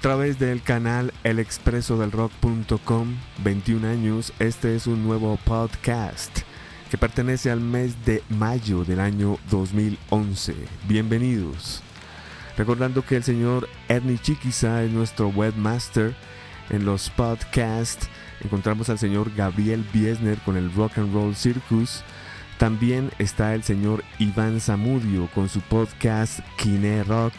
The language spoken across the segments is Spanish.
A través del canal elexpresodelrock.com, 21 años, este es un nuevo podcast que pertenece al mes de mayo del año 2011. Bienvenidos. Recordando que el señor Ernie Chiquiza es nuestro webmaster en los podcasts. Encontramos al señor Gabriel Biesner con el Rock and Roll Circus. También está el señor Iván Zamudio con su podcast Kine Rock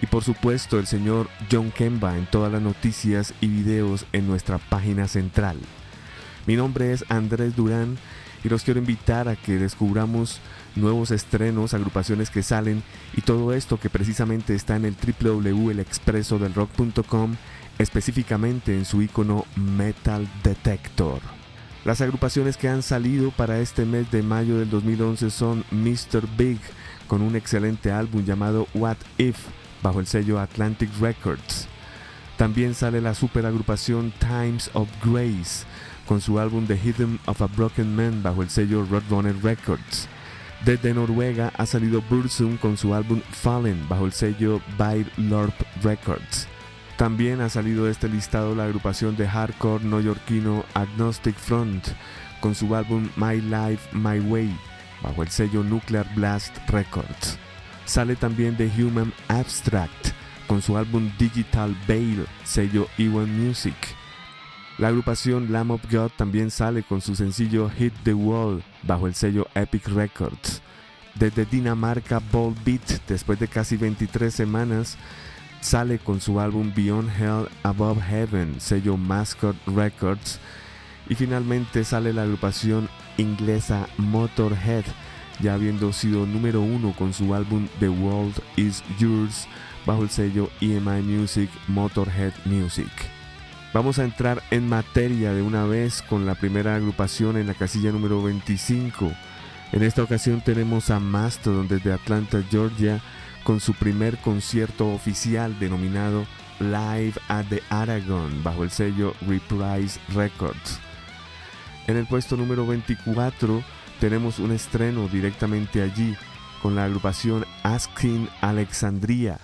y por supuesto el señor John Kemba en todas las noticias y videos en nuestra página central. Mi nombre es Andrés Durán y los quiero invitar a que descubramos nuevos estrenos, agrupaciones que salen y todo esto que precisamente está en el www.elexpresodelrock.com, específicamente en su icono Metal Detector. Las agrupaciones que han salido para este mes de mayo del 2011 son Mr. Big con un excelente álbum llamado What If bajo el sello Atlantic Records. También sale la superagrupación Times of Grace con su álbum The Hidden of a Broken Man bajo el sello Roadrunner Records. Desde Noruega ha salido Bursum con su álbum Fallen bajo el sello By Lorp Records. También ha salido de este listado la agrupación de hardcore neoyorquino Agnostic Front con su álbum My Life My Way bajo el sello Nuclear Blast Records. Sale también de Human Abstract con su álbum Digital Veil, sello Ewan Music. La agrupación Lamb of God también sale con su sencillo Hit the Wall bajo el sello Epic Records. Desde Dinamarca, Ball Beat, después de casi 23 semanas, sale con su álbum Beyond Hell Above Heaven, sello Mascot Records. Y finalmente sale la agrupación inglesa Motorhead ya habiendo sido número uno con su álbum The World Is Yours bajo el sello EMI Music Motorhead Music. Vamos a entrar en materia de una vez con la primera agrupación en la casilla número 25. En esta ocasión tenemos a Mastodon desde Atlanta, Georgia, con su primer concierto oficial denominado Live at the Aragon bajo el sello Reprise Records. En el puesto número 24 tenemos un estreno directamente allí con la agrupación Asking Alexandria.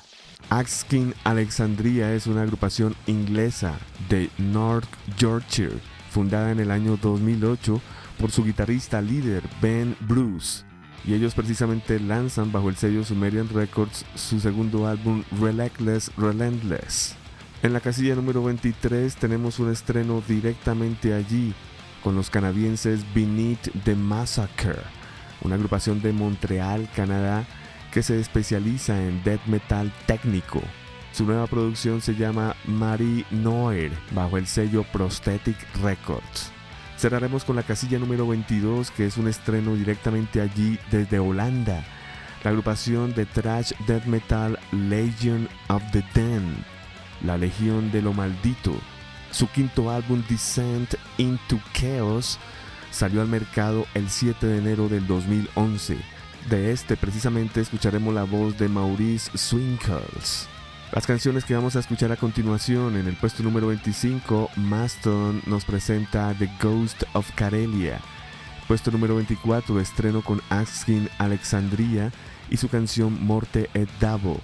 Asking Alexandria es una agrupación inglesa de North Yorkshire, fundada en el año 2008 por su guitarrista líder Ben Bruce. Y ellos precisamente lanzan bajo el sello Sumerian Records su segundo álbum Relentless Relentless. En la casilla número 23 tenemos un estreno directamente allí con los canadienses Beneath the Massacre, una agrupación de Montreal, Canadá, que se especializa en death metal técnico. Su nueva producción se llama Marie Noir, bajo el sello Prosthetic Records. Cerraremos con la casilla número 22, que es un estreno directamente allí desde Holanda. La agrupación de thrash death metal Legion of the Den, la Legión de lo Maldito, su quinto álbum Descent into Chaos salió al mercado el 7 de enero del 2011. De este precisamente escucharemos la voz de Maurice Swinkles. Las canciones que vamos a escuchar a continuación en el puesto número 25, Maston nos presenta The Ghost of Karelia. Puesto número 24, estreno con Asking Alexandria y su canción Morte et Davo.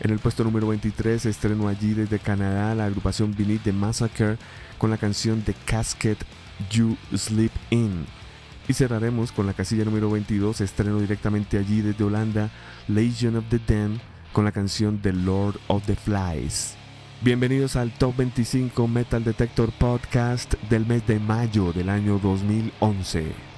En el puesto número 23 estrenó allí desde Canadá la agrupación Beneath the Massacre con la canción The Casket You Sleep In. Y cerraremos con la casilla número 22, estreno directamente allí desde Holanda, Legion of the Den con la canción The Lord of the Flies. Bienvenidos al Top 25 Metal Detector Podcast del mes de mayo del año 2011.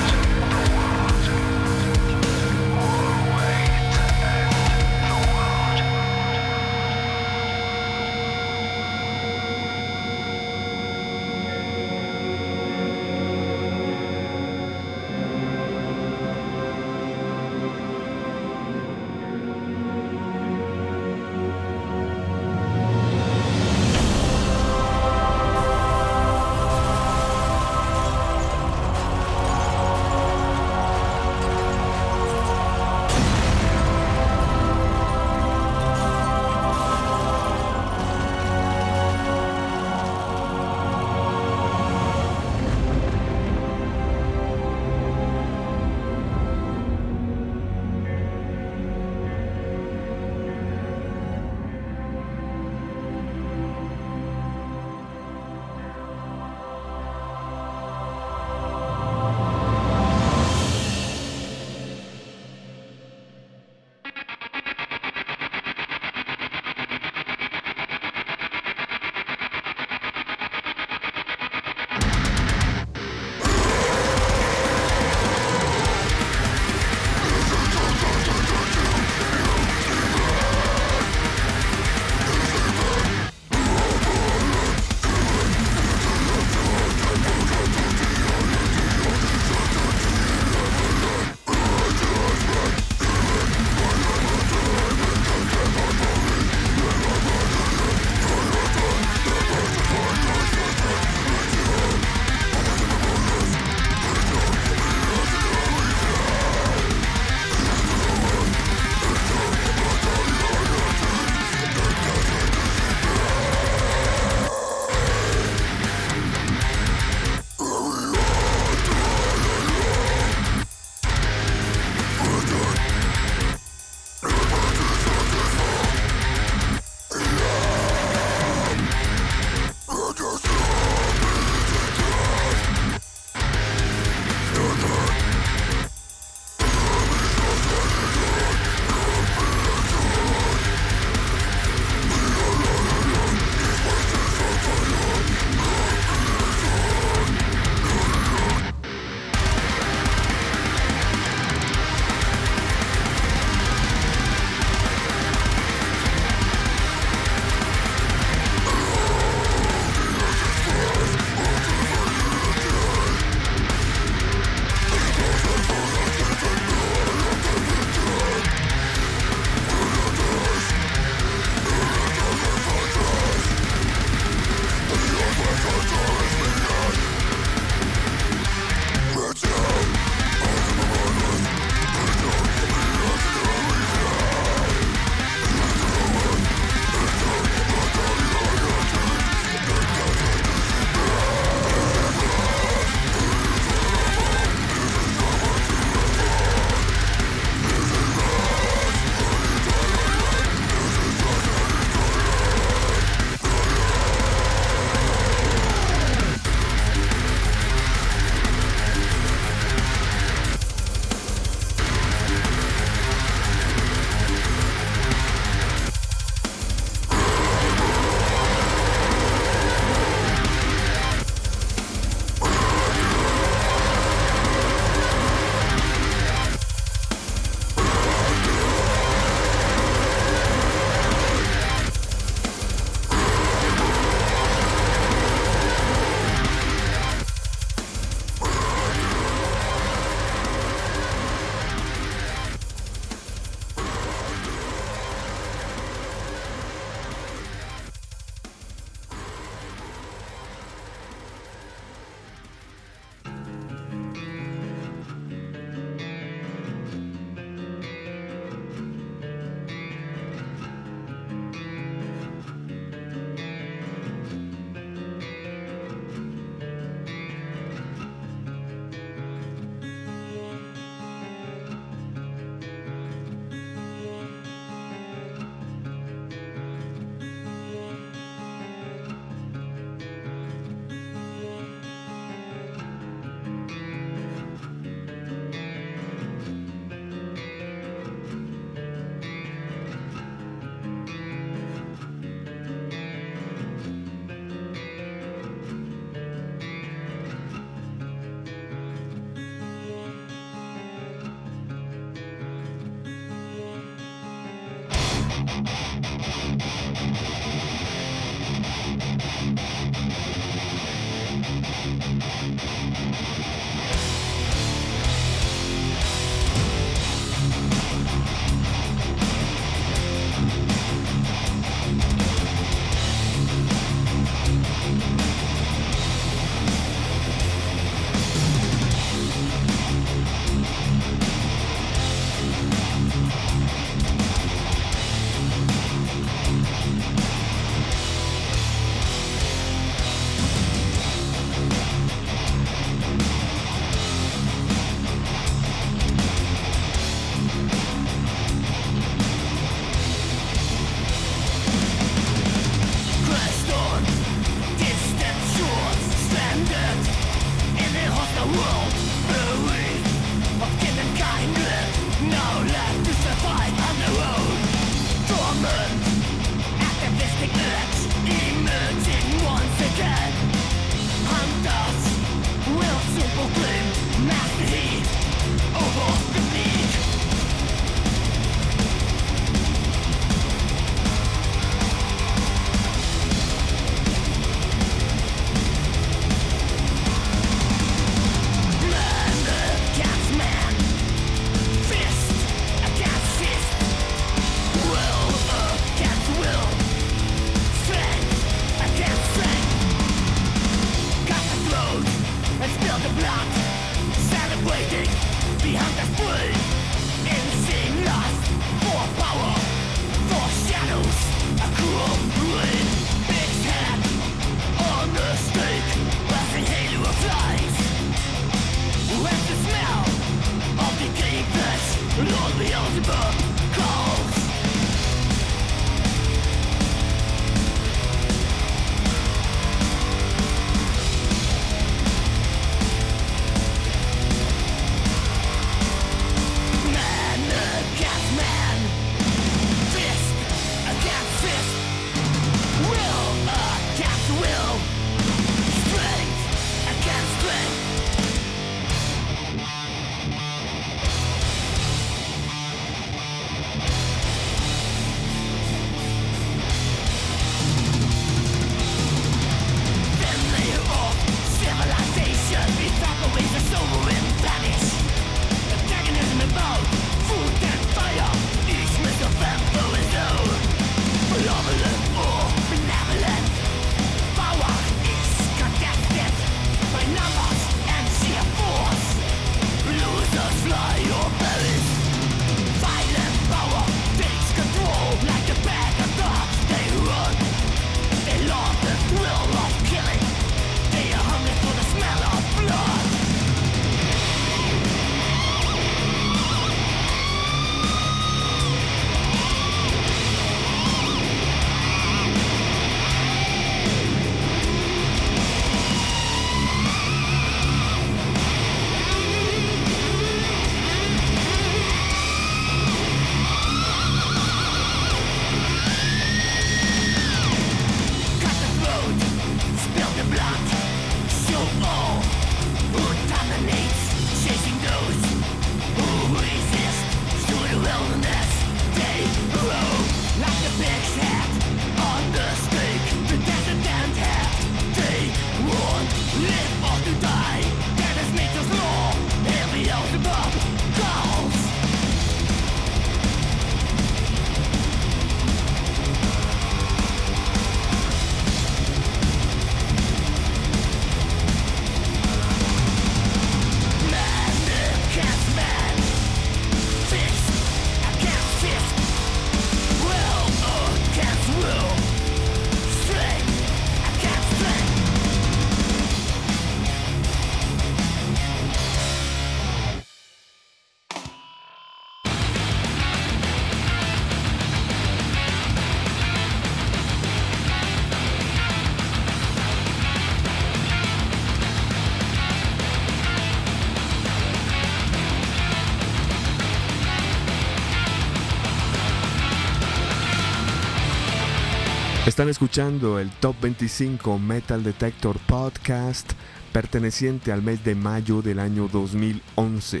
Están escuchando el Top 25 Metal Detector Podcast perteneciente al mes de mayo del año 2011.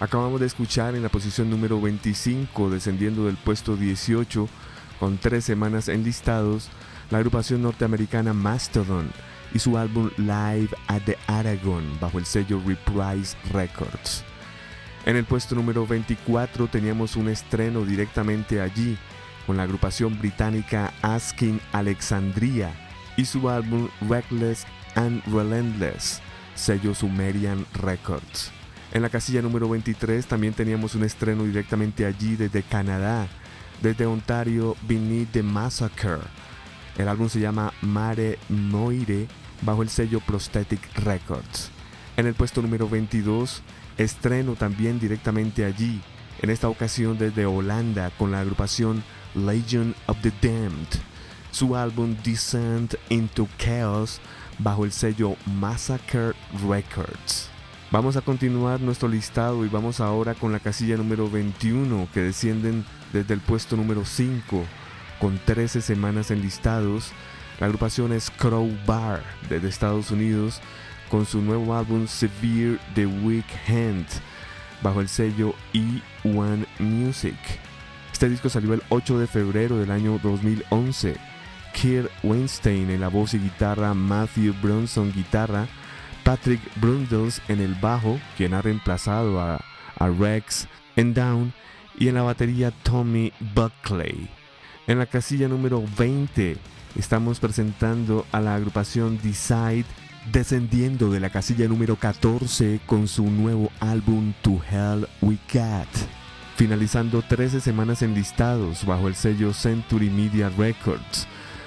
Acabamos de escuchar en la posición número 25, descendiendo del puesto 18 con tres semanas enlistados, la agrupación norteamericana Mastodon y su álbum Live at the Aragon bajo el sello Reprise Records. En el puesto número 24 teníamos un estreno directamente allí con la agrupación británica Asking Alexandria y su álbum Reckless and Relentless, sello Sumerian Records. En la casilla número 23 también teníamos un estreno directamente allí desde Canadá, desde Ontario Beneath the Massacre. El álbum se llama Mare Moire bajo el sello Prosthetic Records. En el puesto número 22, estreno también directamente allí, en esta ocasión desde Holanda con la agrupación Legion of the Damned, su álbum Descent into Chaos bajo el sello Massacre Records. Vamos a continuar nuestro listado y vamos ahora con la casilla número 21 que descienden desde el puesto número 5 con 13 semanas enlistados. La agrupación es Crowbar desde Estados Unidos con su nuevo álbum Severe The Weak Hand bajo el sello E1 Music. Este disco salió el 8 de febrero del año 2011. Kirk Weinstein en la voz y guitarra, Matthew Bronson guitarra, Patrick Brundles en el bajo, quien ha reemplazado a, Rex en Down, y en la batería Tommy Buckley. En la casilla número 20 estamos presentando a la agrupación Decide descendiendo de la casilla número 14 con su nuevo álbum To Hell We Got, finalizando 13 semanas enlistados bajo el sello Century Media Records.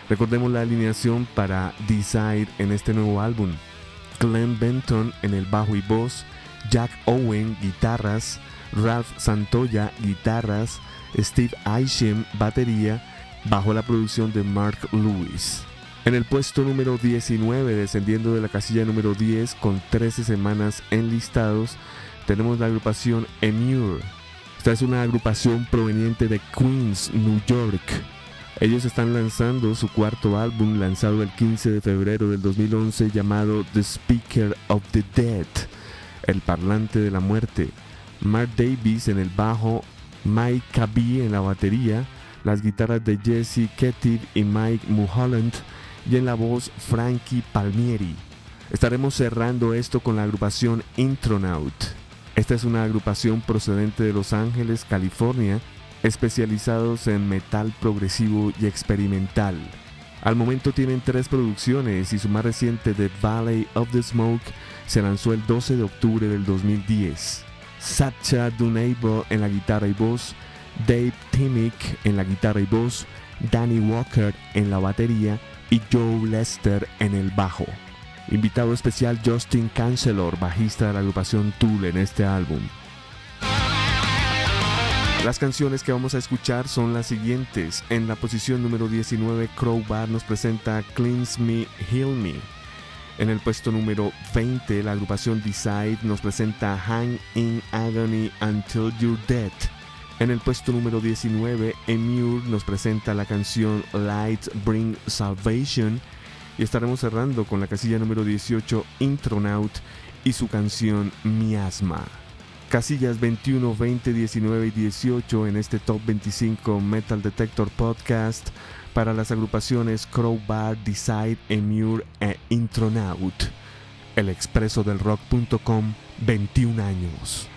Recordemos la alineación para Decide en este nuevo álbum. Glenn Benton en el bajo y voz, Jack Owen guitarras, Ralph Santoya guitarras, Steve Isham batería, bajo la producción de Mark Lewis. En el puesto número 19, descendiendo de la casilla número 10 con 13 semanas enlistados, tenemos la agrupación Emure. Esta es una agrupación proveniente de Queens, New York. Ellos están lanzando su cuarto álbum lanzado el 15 de febrero del 2011 llamado The Speaker of the Dead, el parlante de la muerte. Mark Davis en el bajo, Mike Cabee en la batería, las guitarras de Jesse Kettiv y Mike Mulholland y en la voz Frankie Palmieri. Estaremos cerrando esto con la agrupación Intronaut. Esta es una agrupación procedente de Los Ángeles, California, especializados en metal progresivo y experimental. Al momento tienen tres producciones y su más reciente The Valley of the Smoke se lanzó el 12 de octubre del 2010. Satcha Dunable en la guitarra y voz, Dave Timmick en la guitarra y voz, Danny Walker en la batería y Joe Lester en el bajo. Invitado especial Justin Cancelor, bajista de la agrupación Tool en este álbum. Las canciones que vamos a escuchar son las siguientes. En la posición número 19, Crowbar nos presenta Cleanse Me, Heal Me. En el puesto número 20, la agrupación Decide nos presenta Hang in Agony Until You're Dead. En el puesto número 19, Emure nos presenta la canción Light Bring Salvation. Y estaremos cerrando con la casilla número 18, Intronaut, y su canción Miasma. Casillas 21, 20, 19 y 18 en este Top 25 Metal Detector Podcast para las agrupaciones Crowbar, Decide, Emure e Intronaut. El expreso del rock.com, 21 años.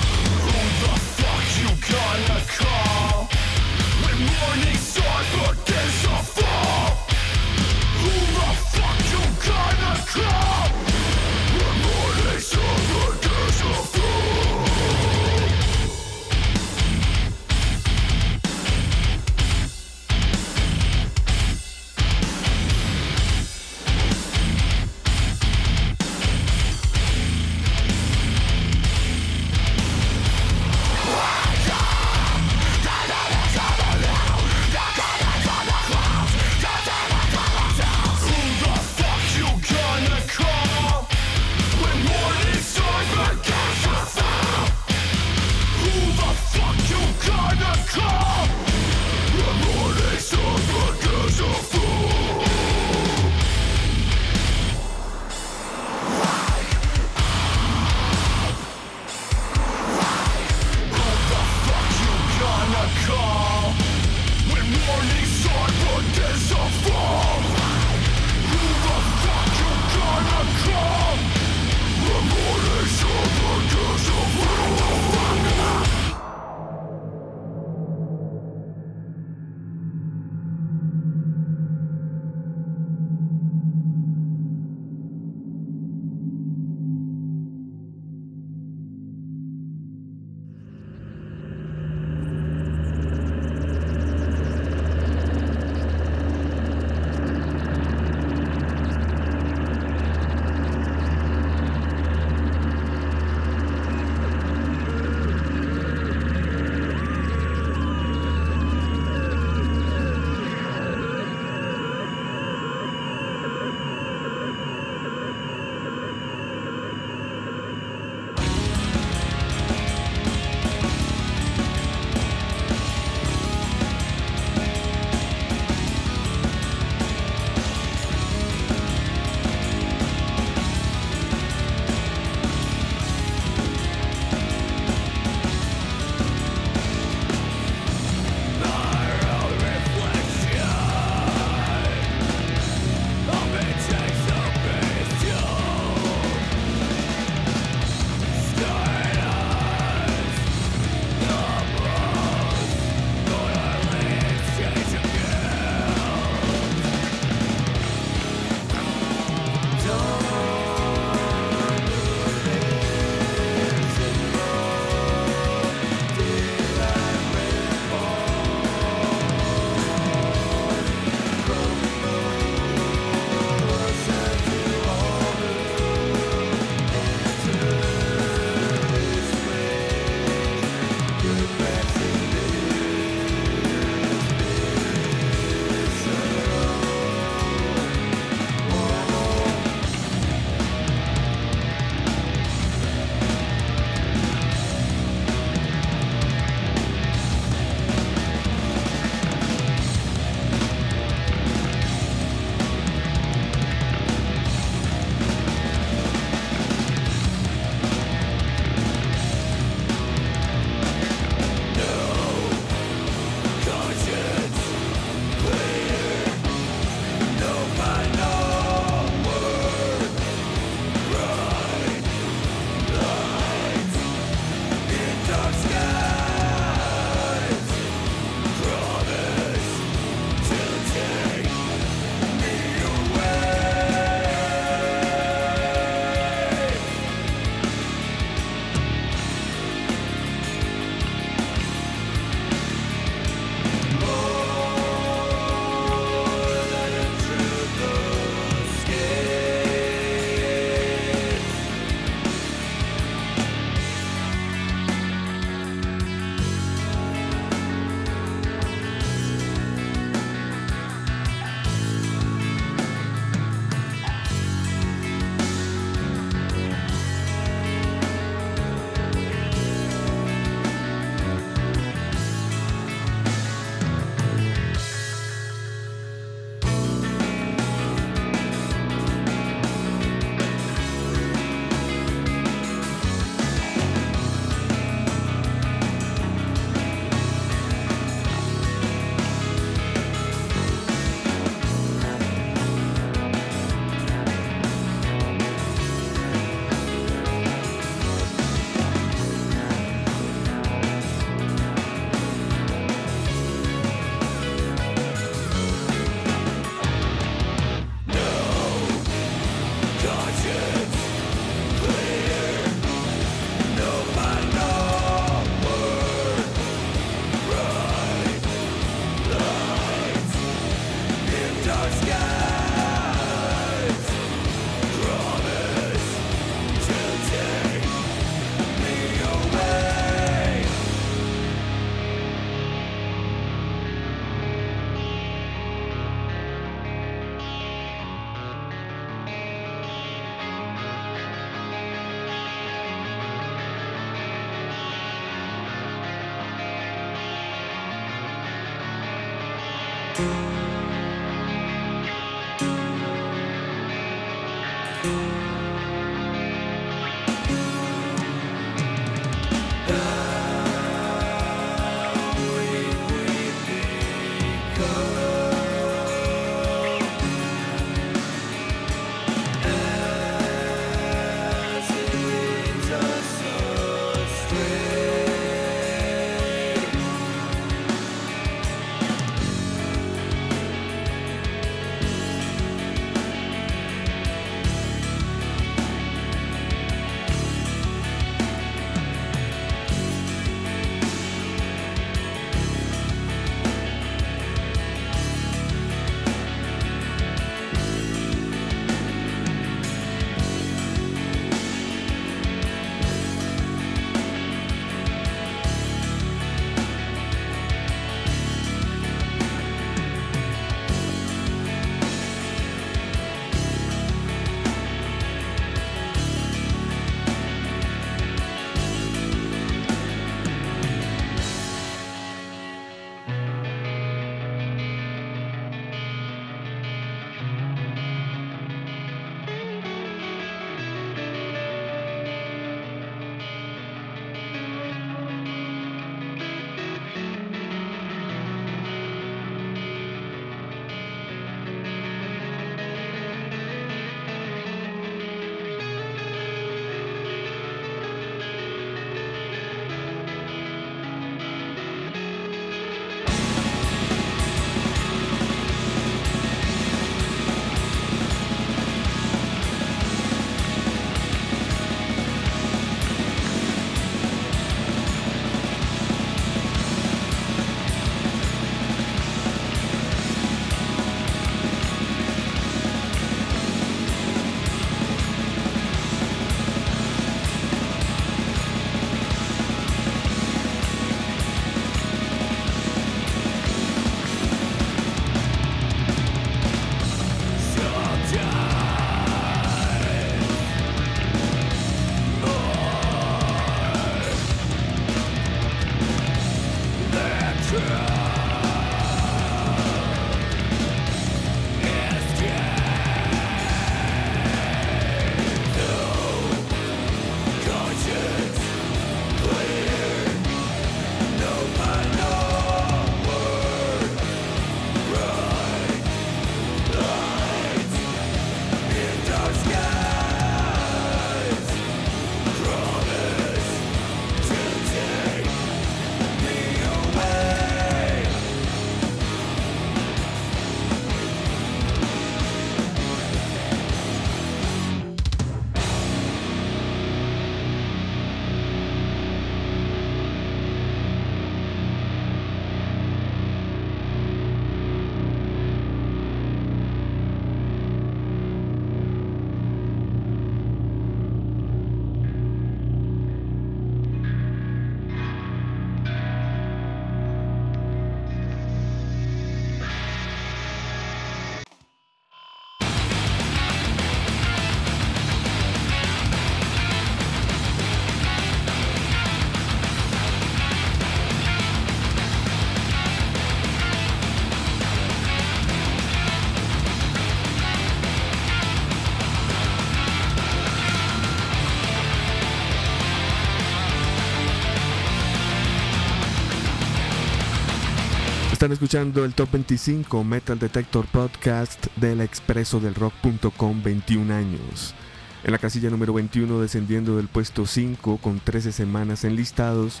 Están escuchando el Top 25 Metal Detector Podcast del expreso del rock.com 21 años. En la casilla número 21 descendiendo del puesto 5 con 13 semanas enlistados,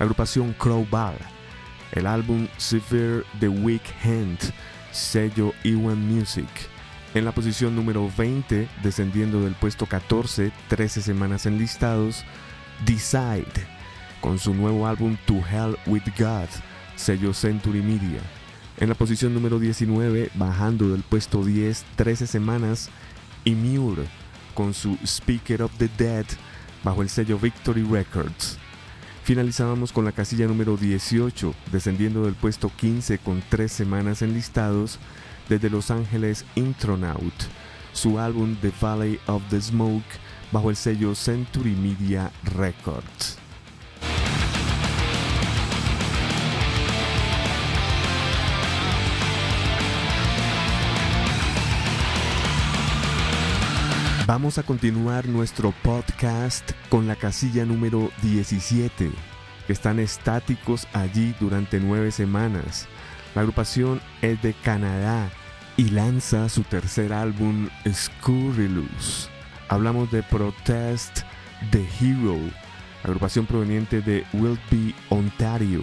la agrupación Crowbar. El álbum Severe the Weak Hand, sello Ewan Music. En la posición número 20, descendiendo del puesto 14, 13 semanas enlistados, Decide, con su nuevo álbum To Hell with God sello Century Media. En la posición número 19, bajando del puesto 10, 13 semanas, Immure con su Speaker of the Dead bajo el sello Victory Records. Finalizábamos con la casilla número 18, descendiendo del puesto 15 con 3 semanas enlistados, desde Los Ángeles Intronaut, su álbum The Valley of the Smoke bajo el sello Century Media Records. Vamos a continuar nuestro podcast con la casilla número 17, que están estáticos allí durante nueve semanas. La agrupación es de Canadá y lanza su tercer álbum Scurrilous. Hablamos de Protest the Hero, agrupación proveniente de Wilby, Ontario.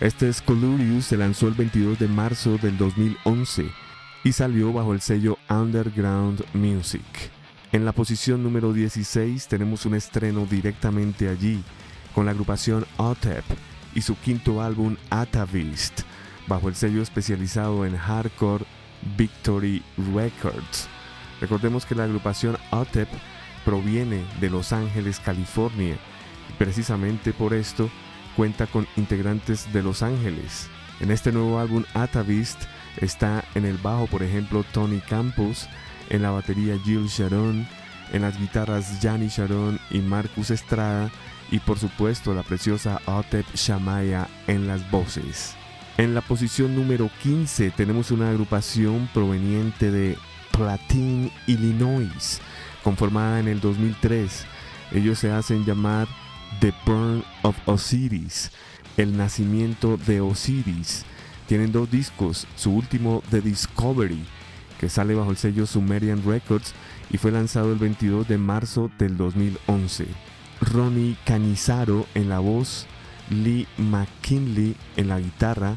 Este Scurrilous se lanzó el 22 de marzo del 2011 y salió bajo el sello Underground Music. En la posición número 16 tenemos un estreno directamente allí con la agrupación OTEP y su quinto álbum Atavist bajo el sello especializado en hardcore Victory Records. Recordemos que la agrupación OTEP proviene de Los Ángeles, California y precisamente por esto cuenta con integrantes de Los Ángeles. En este nuevo álbum Atavist está en el bajo por ejemplo Tony Campos, en la batería Jill Sharon, en las guitarras Gianni Sharon y Marcus Estrada y por supuesto la preciosa Otep Shamaya en las voces. En la posición número 15 tenemos una agrupación proveniente de Platin, Illinois, conformada en el 2003. Ellos se hacen llamar The Burn of Osiris, el nacimiento de Osiris. Tienen dos discos, su último The Discovery, que sale bajo el sello Sumerian Records y fue lanzado el 22 de marzo del 2011. Ronnie Canizaro en la voz, Lee McKinley en la guitarra,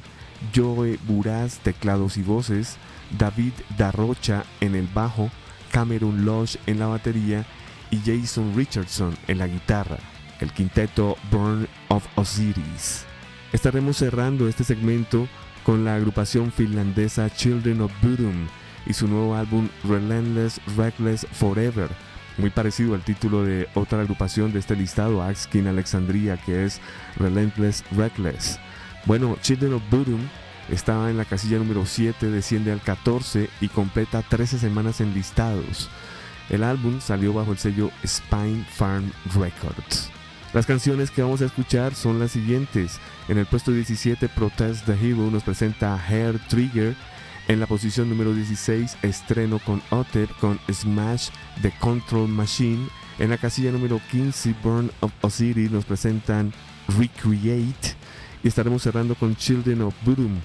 Joe Buraz teclados y voces, David Darrocha en el bajo, Cameron Lodge en la batería y Jason Richardson en la guitarra, el quinteto Burn of Osiris. Estaremos cerrando este segmento con la agrupación finlandesa Children of Bodom y su nuevo álbum Relentless Reckless Forever, muy parecido al título de otra agrupación de este listado, Axkin Alexandria, que es Relentless Reckless. Bueno, Children of Bodom estaba en la casilla número 7, desciende al 14 y completa 13 semanas en listados. El álbum salió bajo el sello Spine Farm Records. Las canciones que vamos a escuchar son las siguientes. En el puesto 17, Protest the Hero nos presenta Hair Trigger en la posición número 16, estreno con OTEP con Smash the Control Machine. En la casilla número 15, Burn of Osiris nos presentan Recreate. Y estaremos cerrando con Children of Bodom.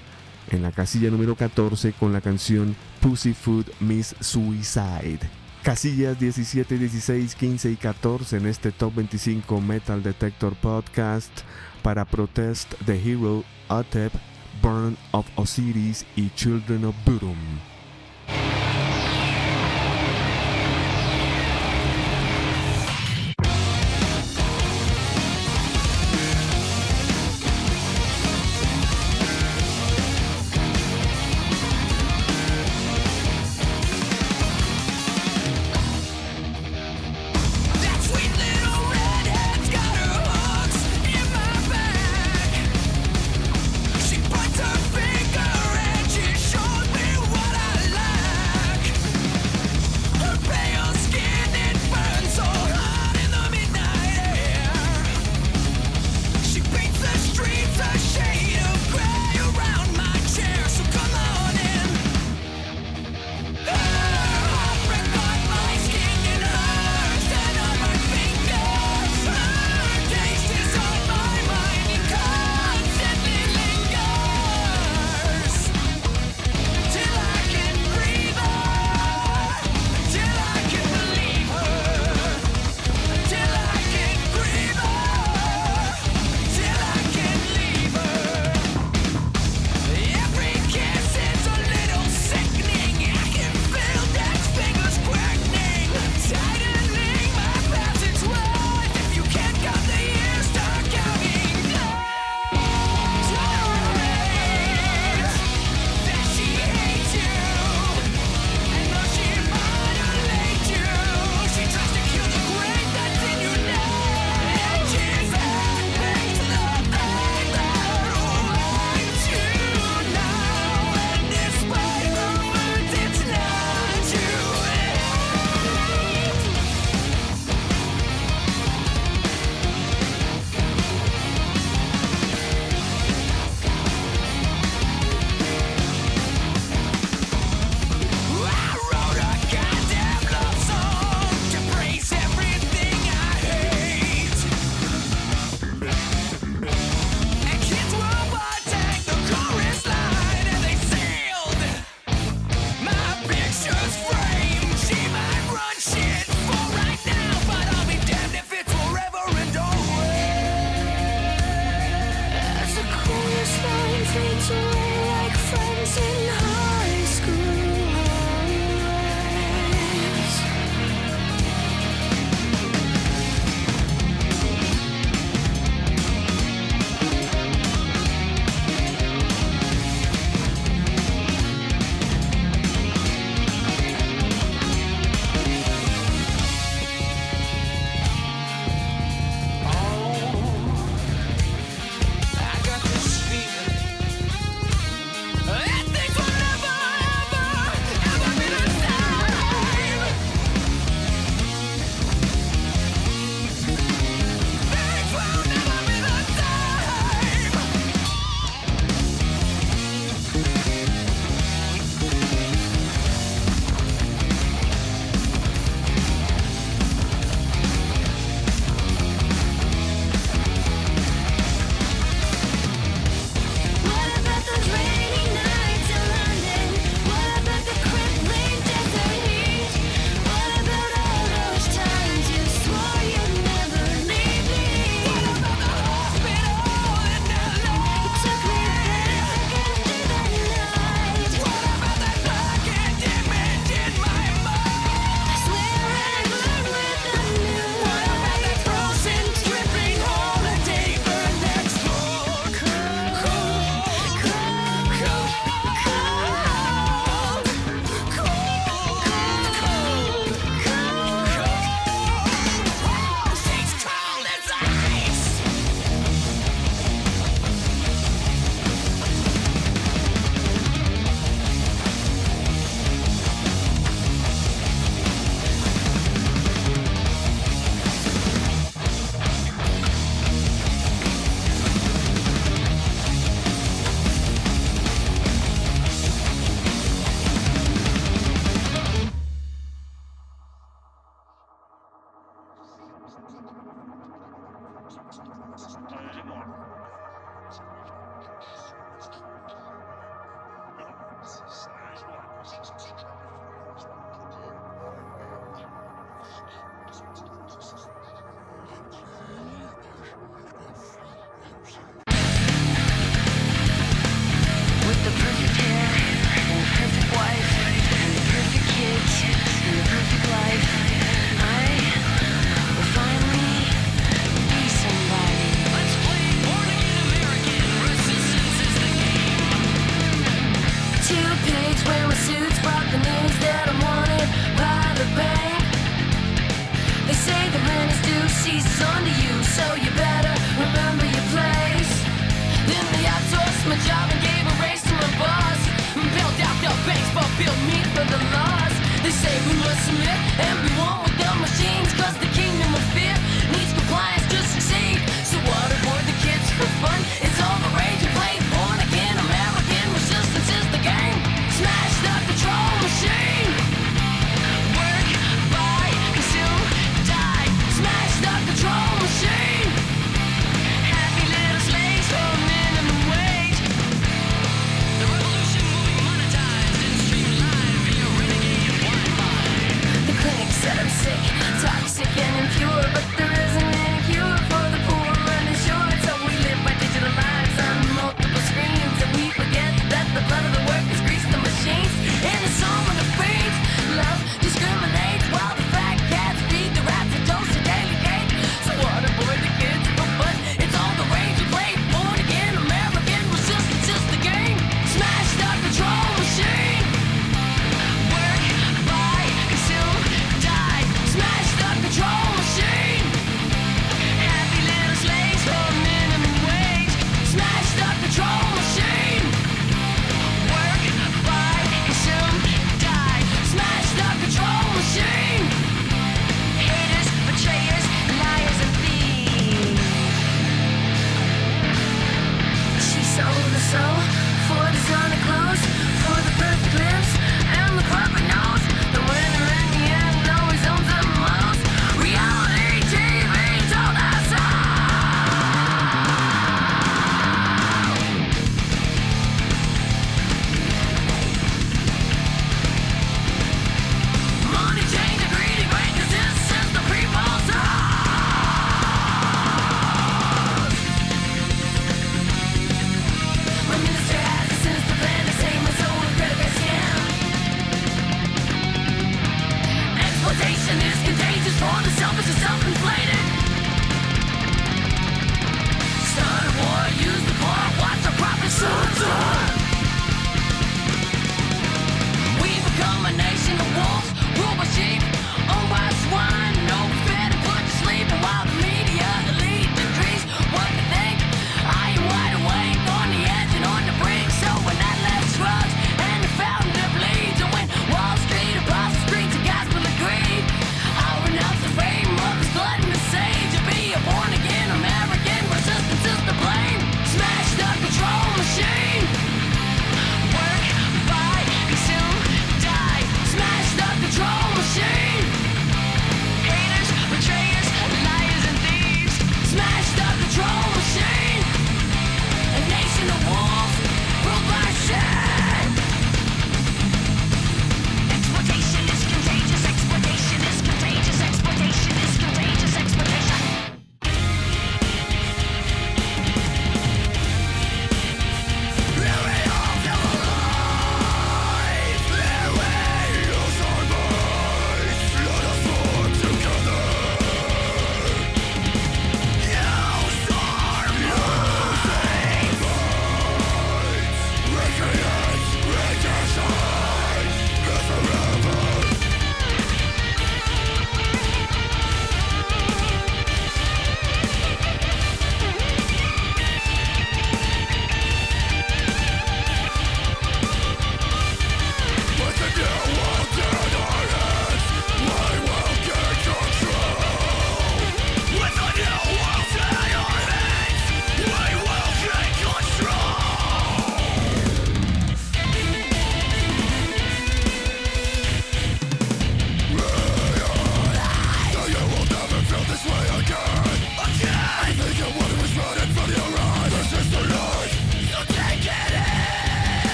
En la casilla número 14 con la canción Pussyfoot Miss Suicide. Casillas 17, 16, 15 y 14 en este Top 25 Metal Detector Podcast para Protest the Hero, OTEP Burn of Osiris y Children of Bodom.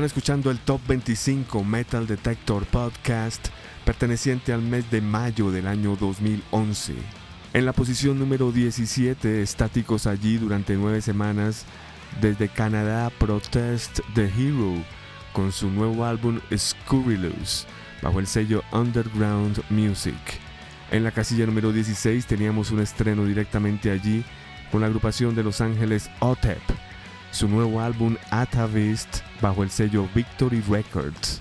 Están escuchando el Top 25 Metal Detector Podcast perteneciente al mes de mayo del año 2011. En la posición número 17, estáticos allí durante nueve semanas, desde Canadá Protest the Hero con su nuevo álbum Scurrilous bajo el sello Underground Music. En la casilla número 16 teníamos un estreno directamente allí con la agrupación de Los Ángeles OTEP su nuevo álbum Atavist bajo el sello Victory Records.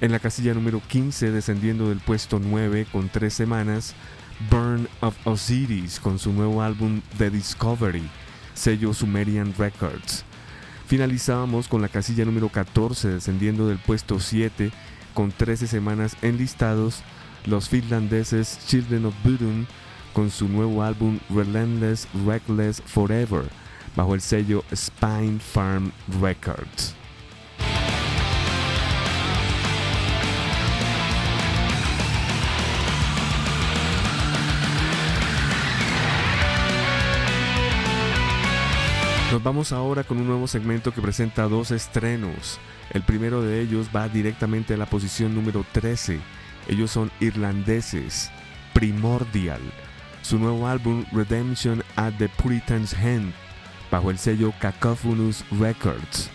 En la casilla número 15, descendiendo del puesto 9 con tres semanas, Burn of Osiris con su nuevo álbum The Discovery, sello Sumerian Records. Finalizábamos con la casilla número 14, descendiendo del puesto 7 con 13 semanas enlistados, los finlandeses Children of Bodom con su nuevo álbum Relentless Reckless Forever, bajo el sello Spine Farm Records. Nos vamos ahora con un nuevo segmento que presenta dos estrenos. El primero de ellos va directamente a la posición número 13. Ellos son irlandeses. Primordial. Su nuevo álbum Redemption at the Puritan's Hand, bajo el sello Cacophonous Records.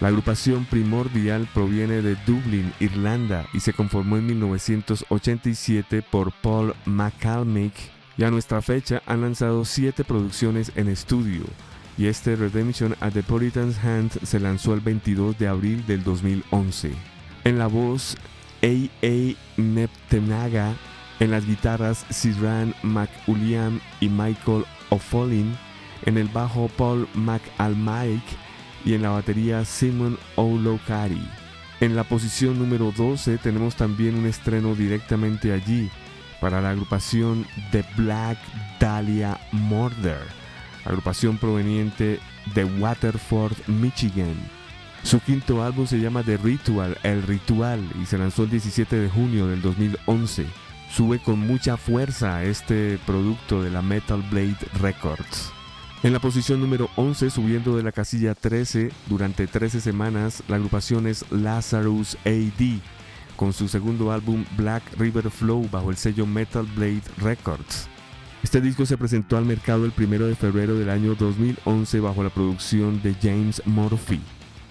La agrupación Primordial proviene de Dublín, Irlanda, y se conformó en 1987 por Paul McCalmick, y a nuestra fecha han lanzado siete producciones en estudio y este Redemption at the Puritan's Hand se lanzó el 22 de abril del 2011. En la voz, A.A. Neptenaga, en las guitarras, Siran McUliam y Michael O'Follin, en el bajo, Paul McAlmike y en la batería, Simon O'Locari. En la posición número 12 tenemos también un estreno directamente allí para la agrupación The Black Dahlia Murder agrupación proveniente de Waterford, Michigan. Su quinto álbum se llama The Ritual, El Ritual, y se lanzó el 17 de junio del 2011. Sube con mucha fuerza este producto de la Metal Blade Records. En la posición número 11, subiendo de la casilla 13, durante 13 semanas, la agrupación es Lazarus AD, con su segundo álbum Black River Flow bajo el sello Metal Blade Records. Este disco se presentó al mercado el 1 de febrero del año 2011 bajo la producción de James Murphy.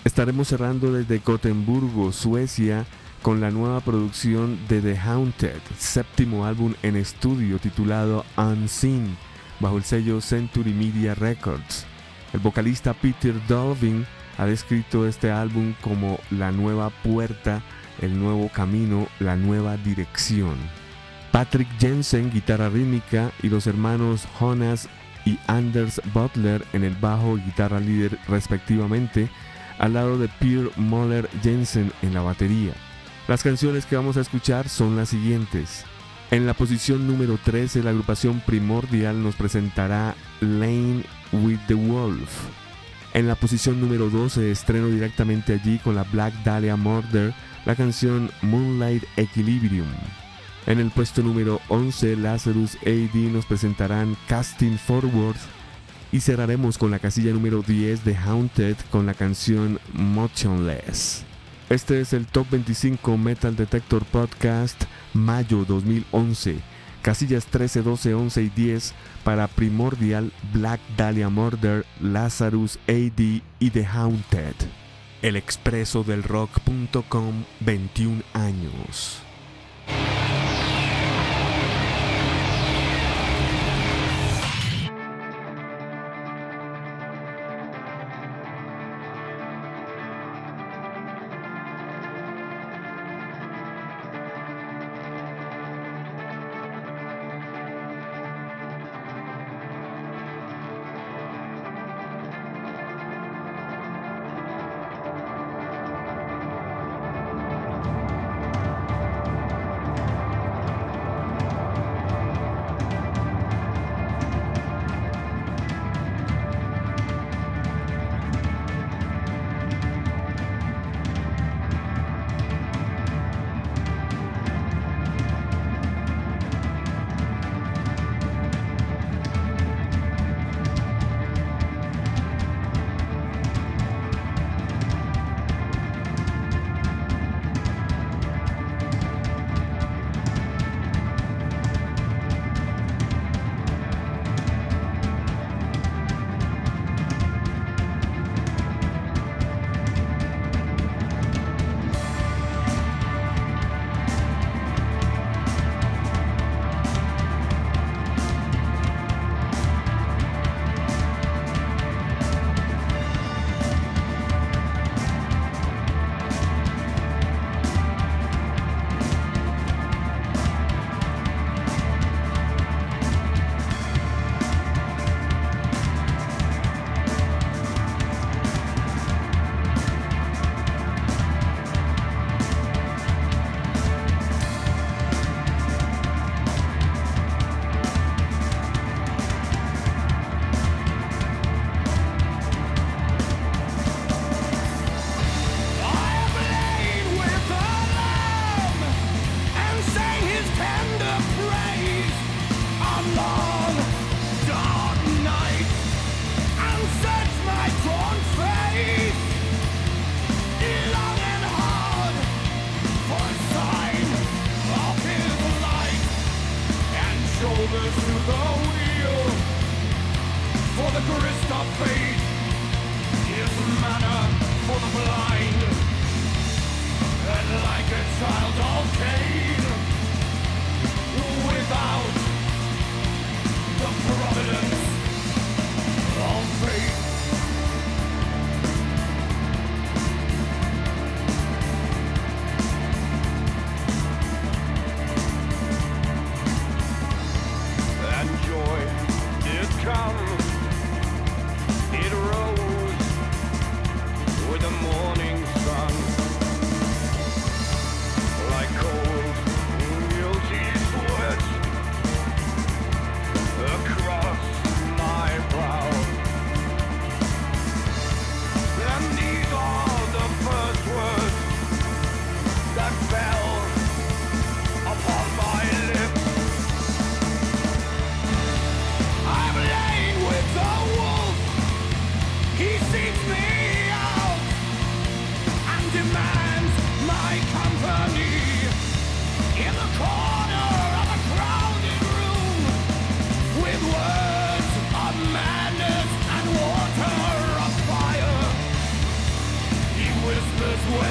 Estaremos cerrando desde Gotemburgo, Suecia, con la nueva producción de The Haunted, séptimo álbum en estudio titulado Unseen, bajo el sello Century Media Records. El vocalista Peter Dolvin ha descrito este álbum como la nueva puerta, el nuevo camino, la nueva dirección. Patrick Jensen, guitarra rítmica, y los hermanos Jonas y Anders Butler en el bajo y guitarra líder respectivamente, al lado de Pierre Moller Jensen en la batería. Las canciones que vamos a escuchar son las siguientes. En la posición número 13 la agrupación Primordial nos presentará Lane with the Wolf. En la posición número 12 estreno directamente allí con la Black Dahlia Murder la canción Moonlight Equilibrium. En el puesto número 11, Lazarus AD nos presentarán Casting Forward y cerraremos con la casilla número 10 de Haunted con la canción Motionless. Este es el Top 25 Metal Detector Podcast mayo 2011. Casillas 13, 12, 11 y 10 para Primordial, Black Dahlia Murder, Lazarus AD y The Haunted. El expreso del rock.com 21 años.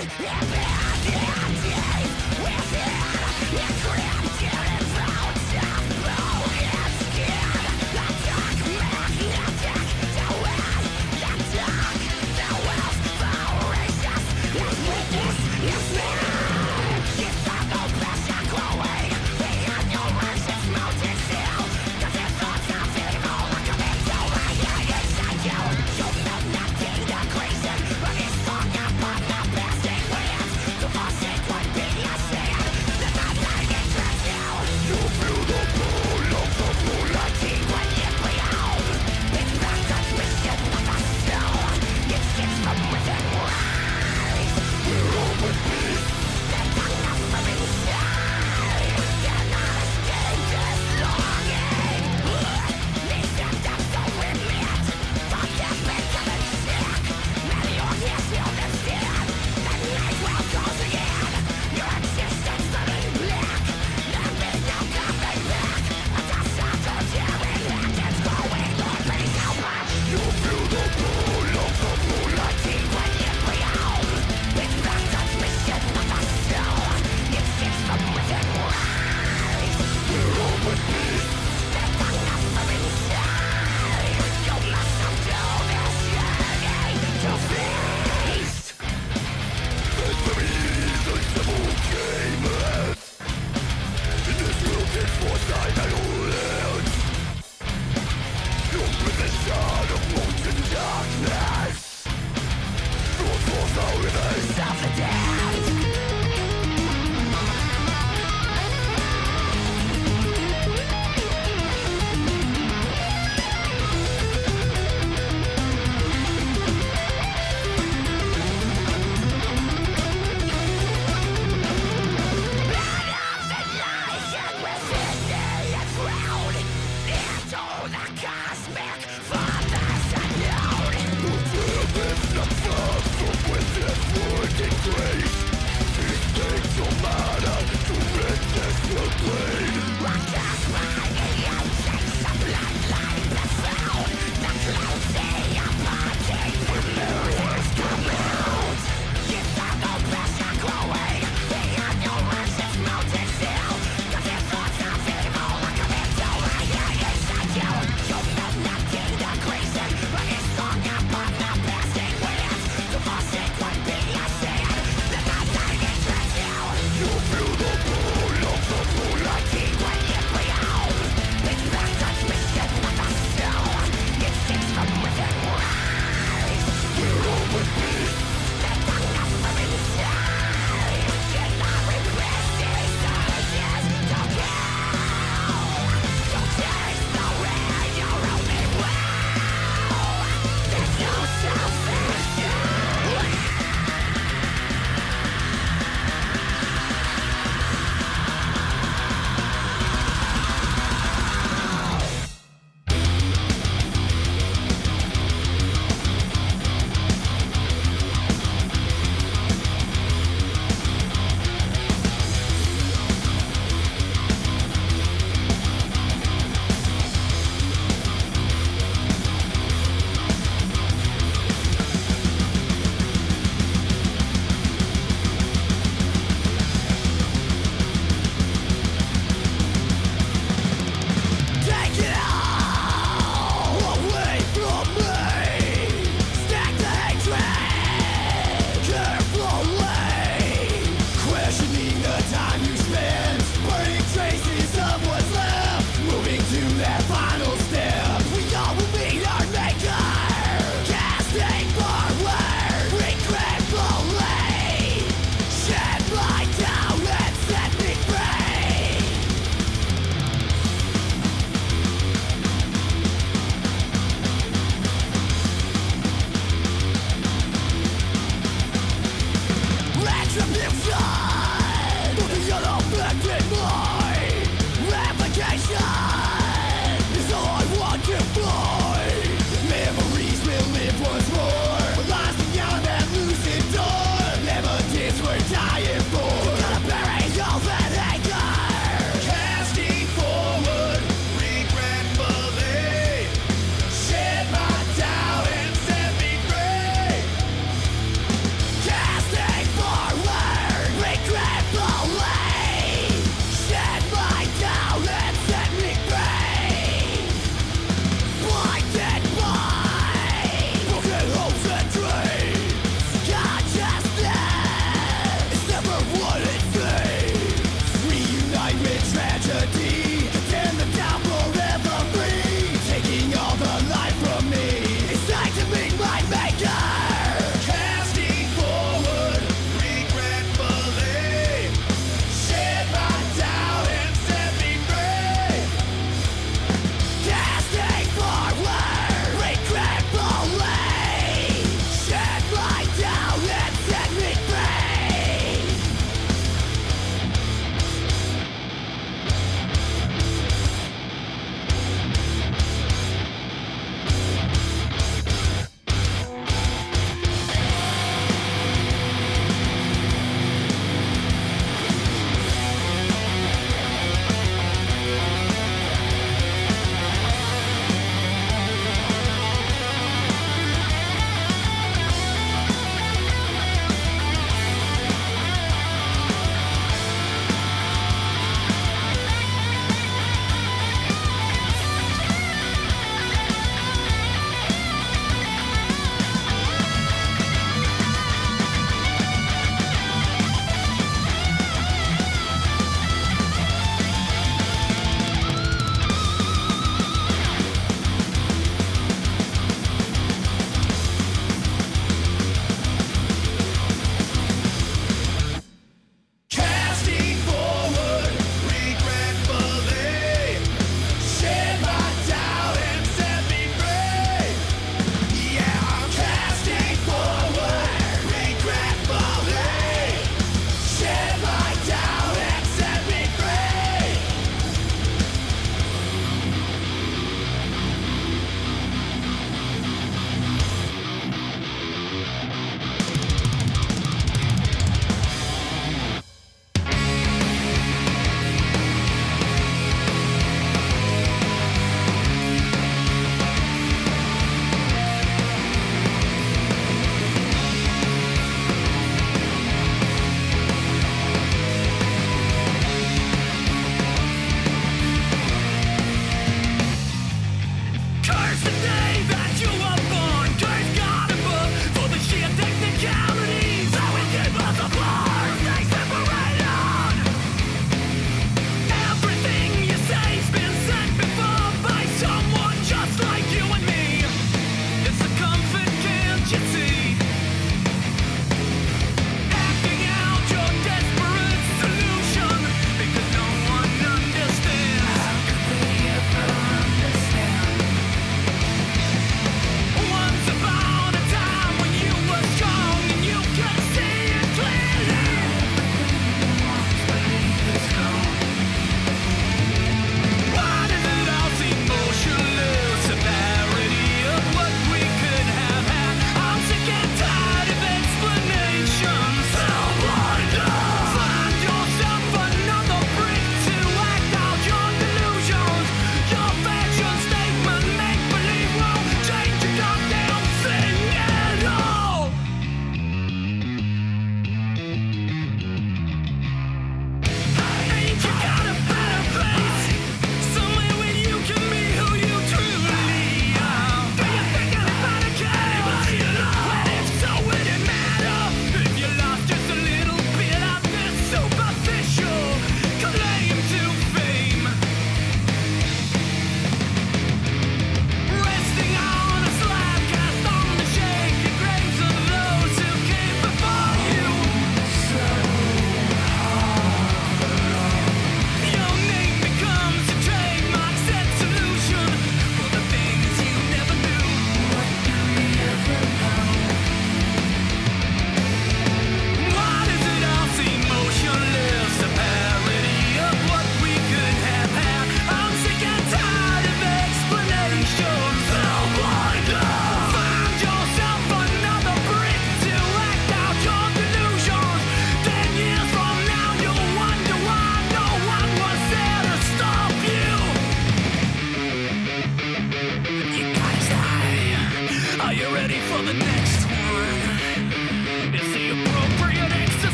Within, within, within, within,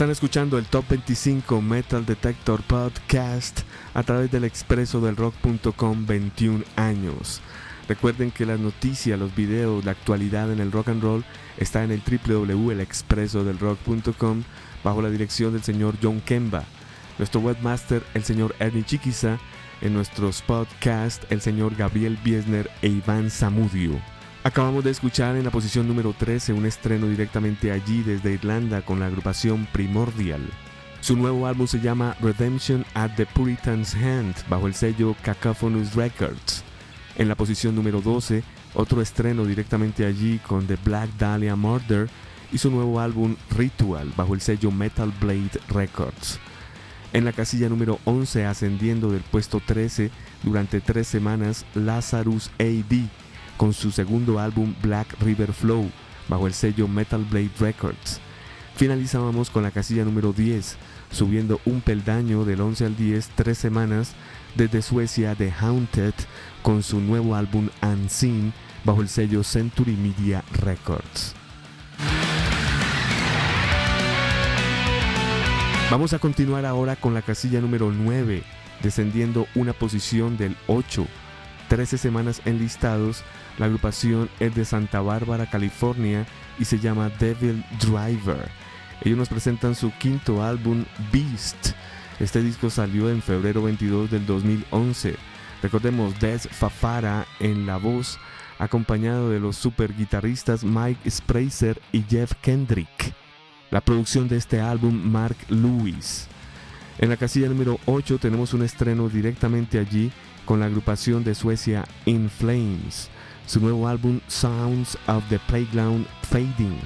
Están escuchando el Top 25 Metal Detector Podcast a través del expreso del rock.com 21 años. Recuerden que las noticias, los videos, la actualidad en el rock and roll está en el www.elexpresodelrock.com bajo la dirección del señor John Kemba. Nuestro webmaster, el señor Ernie Chiquiza. En nuestros podcasts, el señor Gabriel Biesner e Iván Zamudio. Acabamos de escuchar en la posición número 13 un estreno directamente allí desde Irlanda con la agrupación Primordial. Su nuevo álbum se llama Redemption at the Puritan's Hand bajo el sello Cacophonous Records. En la posición número 12, otro estreno directamente allí con The Black Dahlia Murder y su nuevo álbum Ritual bajo el sello Metal Blade Records. En la casilla número 11, ascendiendo del puesto 13 durante tres semanas, Lazarus AD con su segundo álbum Black River Flow bajo el sello Metal Blade Records. Finalizábamos con la casilla número 10, subiendo un peldaño del 11 al 10 tres semanas desde Suecia de Haunted con su nuevo álbum Unseen bajo el sello Century Media Records. Vamos a continuar ahora con la casilla número 9, descendiendo una posición del 8 13 semanas enlistados, la agrupación es de Santa Bárbara, California y se llama Devil Driver. Ellos nos presentan su quinto álbum Beast. Este disco salió en febrero 22 del 2011. Recordemos Des Fafara en la voz, acompañado de los super guitarristas Mike Spracer y Jeff Kendrick. La producción de este álbum Mark Lewis. En la casilla número 8 tenemos un estreno directamente allí con la agrupación de Suecia In Flames, su nuevo álbum Sounds of the Playground Fading,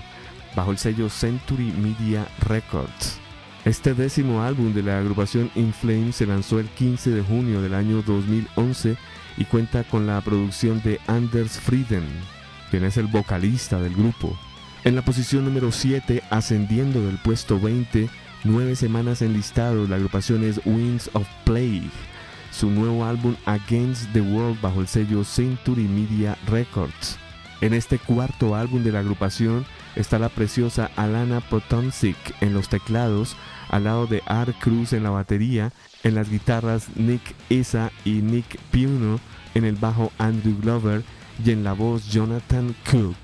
bajo el sello Century Media Records. Este décimo álbum de la agrupación In Flames se lanzó el 15 de junio del año 2011 y cuenta con la producción de Anders Frieden, quien es el vocalista del grupo. En la posición número 7, ascendiendo del puesto 20, nueve semanas enlistados, la agrupación es Winds of Plague su nuevo álbum Against the World bajo el sello Century Media Records. En este cuarto álbum de la agrupación está la preciosa Alana Potonsic en los teclados, al lado de Art Cruz en la batería, en las guitarras Nick Isa y Nick Piuno, en el bajo Andrew Glover y en la voz Jonathan Cook.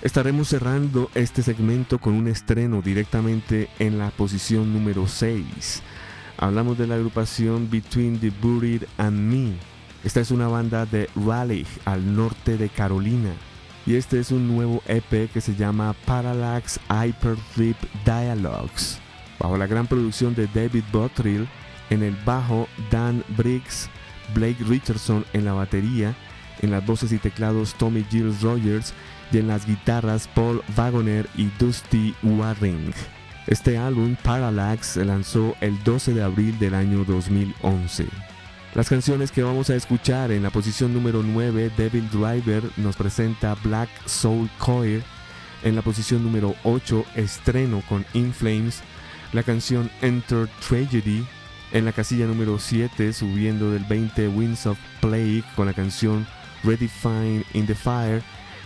Estaremos cerrando este segmento con un estreno directamente en la posición número 6. Hablamos de la agrupación Between the Buried and Me. Esta es una banda de Raleigh, al norte de Carolina. Y este es un nuevo EP que se llama Parallax Hyperdeep Dialogues. Bajo la gran producción de David Bottrill, en el bajo Dan Briggs, Blake Richardson en la batería, en las voces y teclados Tommy Giles Rogers y en las guitarras Paul Wagoner y Dusty Waring. Este álbum, Parallax, se lanzó el 12 de abril del año 2011. Las canciones que vamos a escuchar en la posición número 9, Devil Driver nos presenta Black Soul Choir. En la posición número 8, estreno con In Flames, la canción Enter Tragedy. En la casilla número 7, subiendo del 20, Winds of Plague con la canción Redefine in the Fire.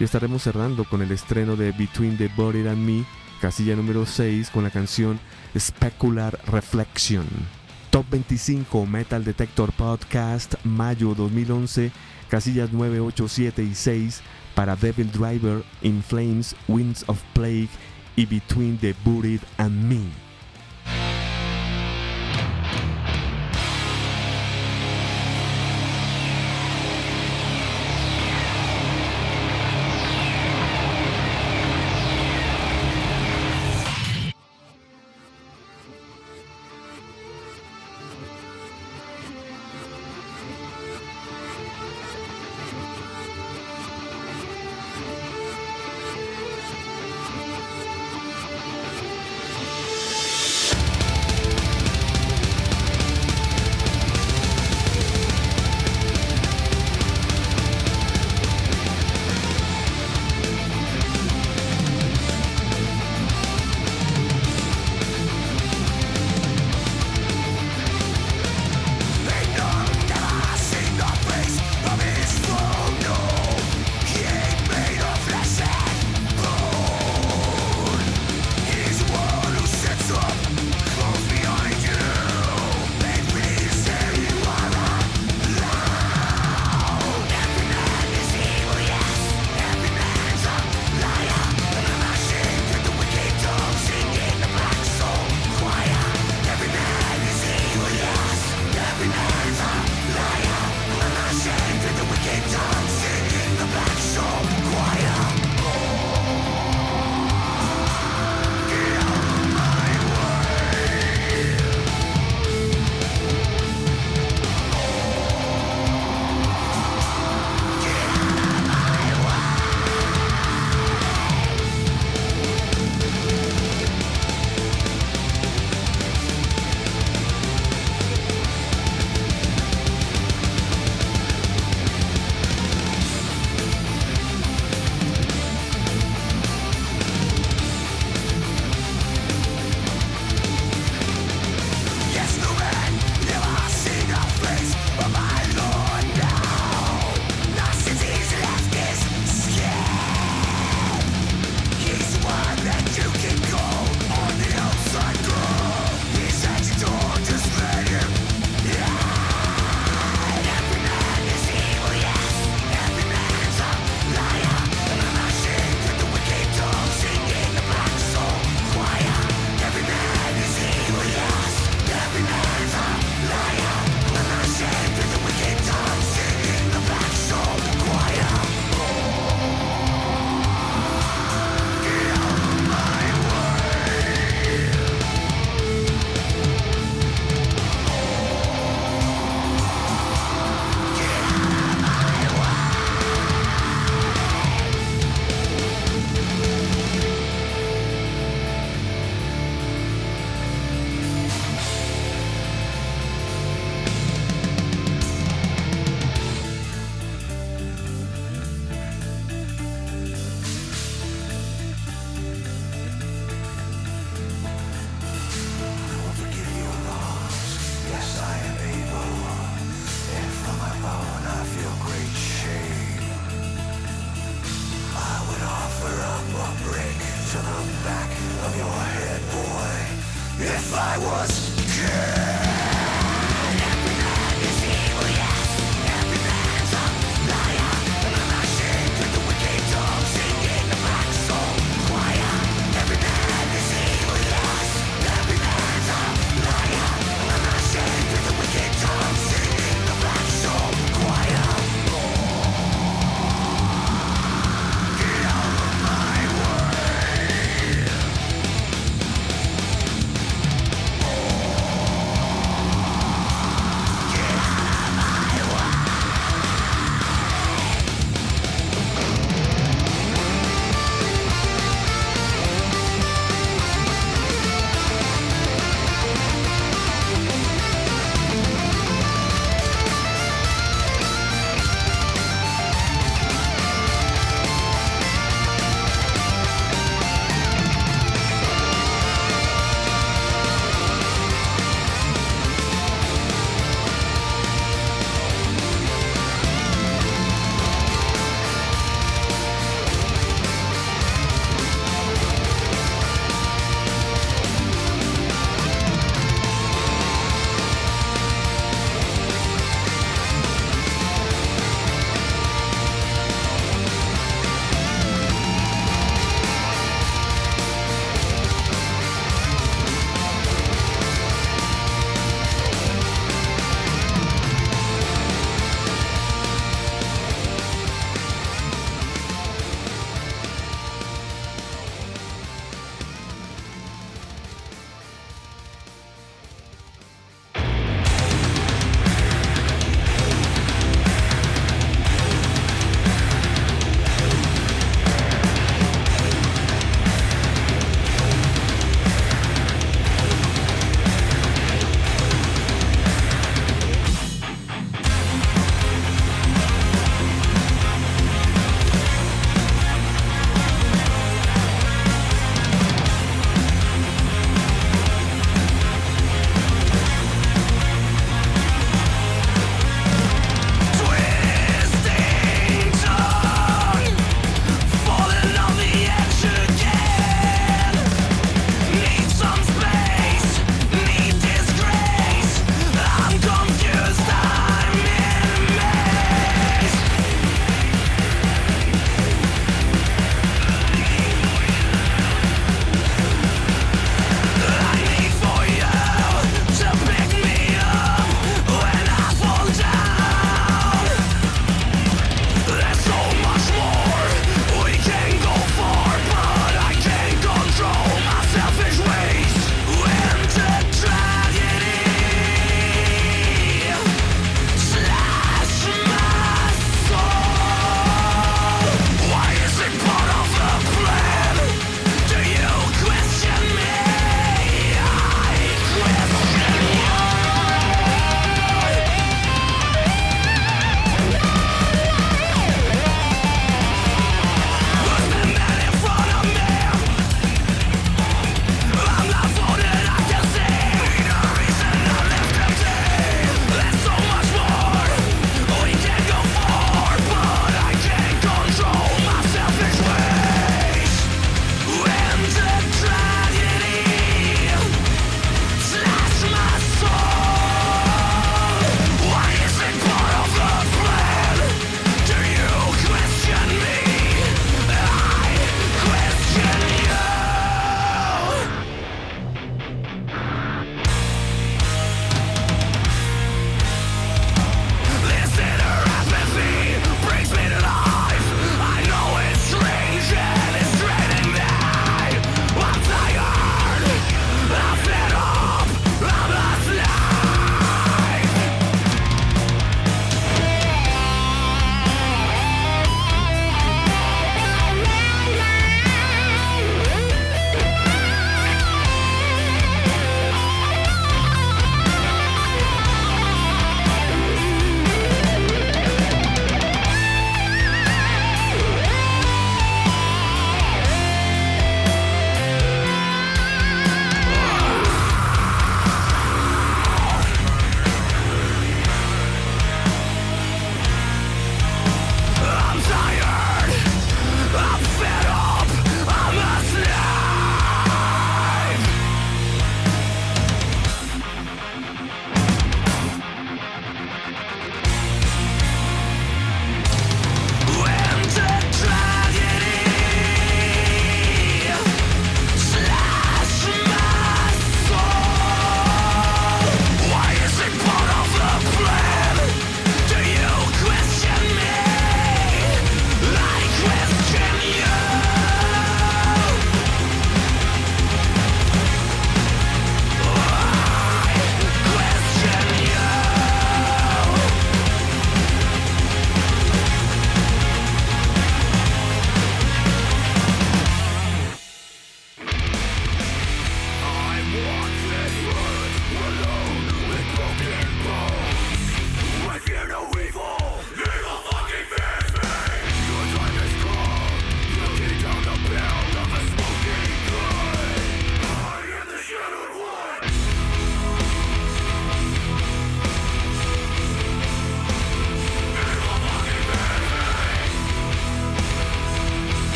Y estaremos cerrando con el estreno de Between the Body and Me casilla número 6 con la canción Specular Reflection. Top 25 Metal Detector Podcast, mayo 2011, casillas 9, 8, 7 y 6 para Devil Driver, In Flames, Winds of Plague y Between the Buried and Me.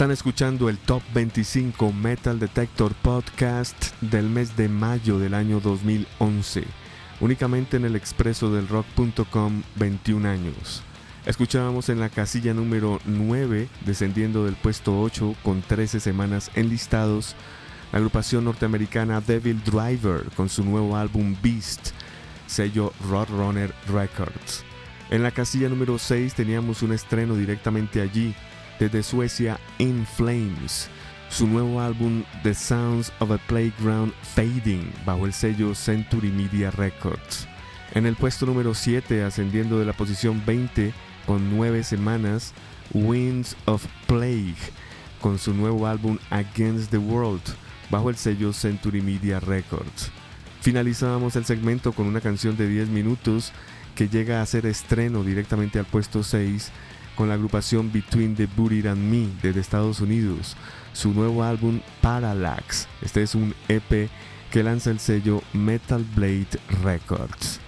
Están escuchando el Top 25 Metal Detector Podcast del mes de mayo del año 2011, únicamente en el expreso del rock.com 21 años. Escuchábamos en la casilla número 9, descendiendo del puesto 8 con 13 semanas enlistados, la agrupación norteamericana Devil Driver con su nuevo álbum Beast, sello Roadrunner Records. En la casilla número 6 teníamos un estreno directamente allí, desde Suecia In Flames, su nuevo álbum The Sounds of a Playground Fading bajo el sello Century Media Records. En el puesto número 7, ascendiendo de la posición 20 con 9 semanas, Winds of Plague con su nuevo álbum Against the World bajo el sello Century Media Records. Finalizábamos el segmento con una canción de 10 minutos que llega a ser estreno directamente al puesto 6 con la agrupación Between the Booty and Me desde Estados Unidos, su nuevo álbum Parallax. Este es un EP que lanza el sello Metal Blade Records.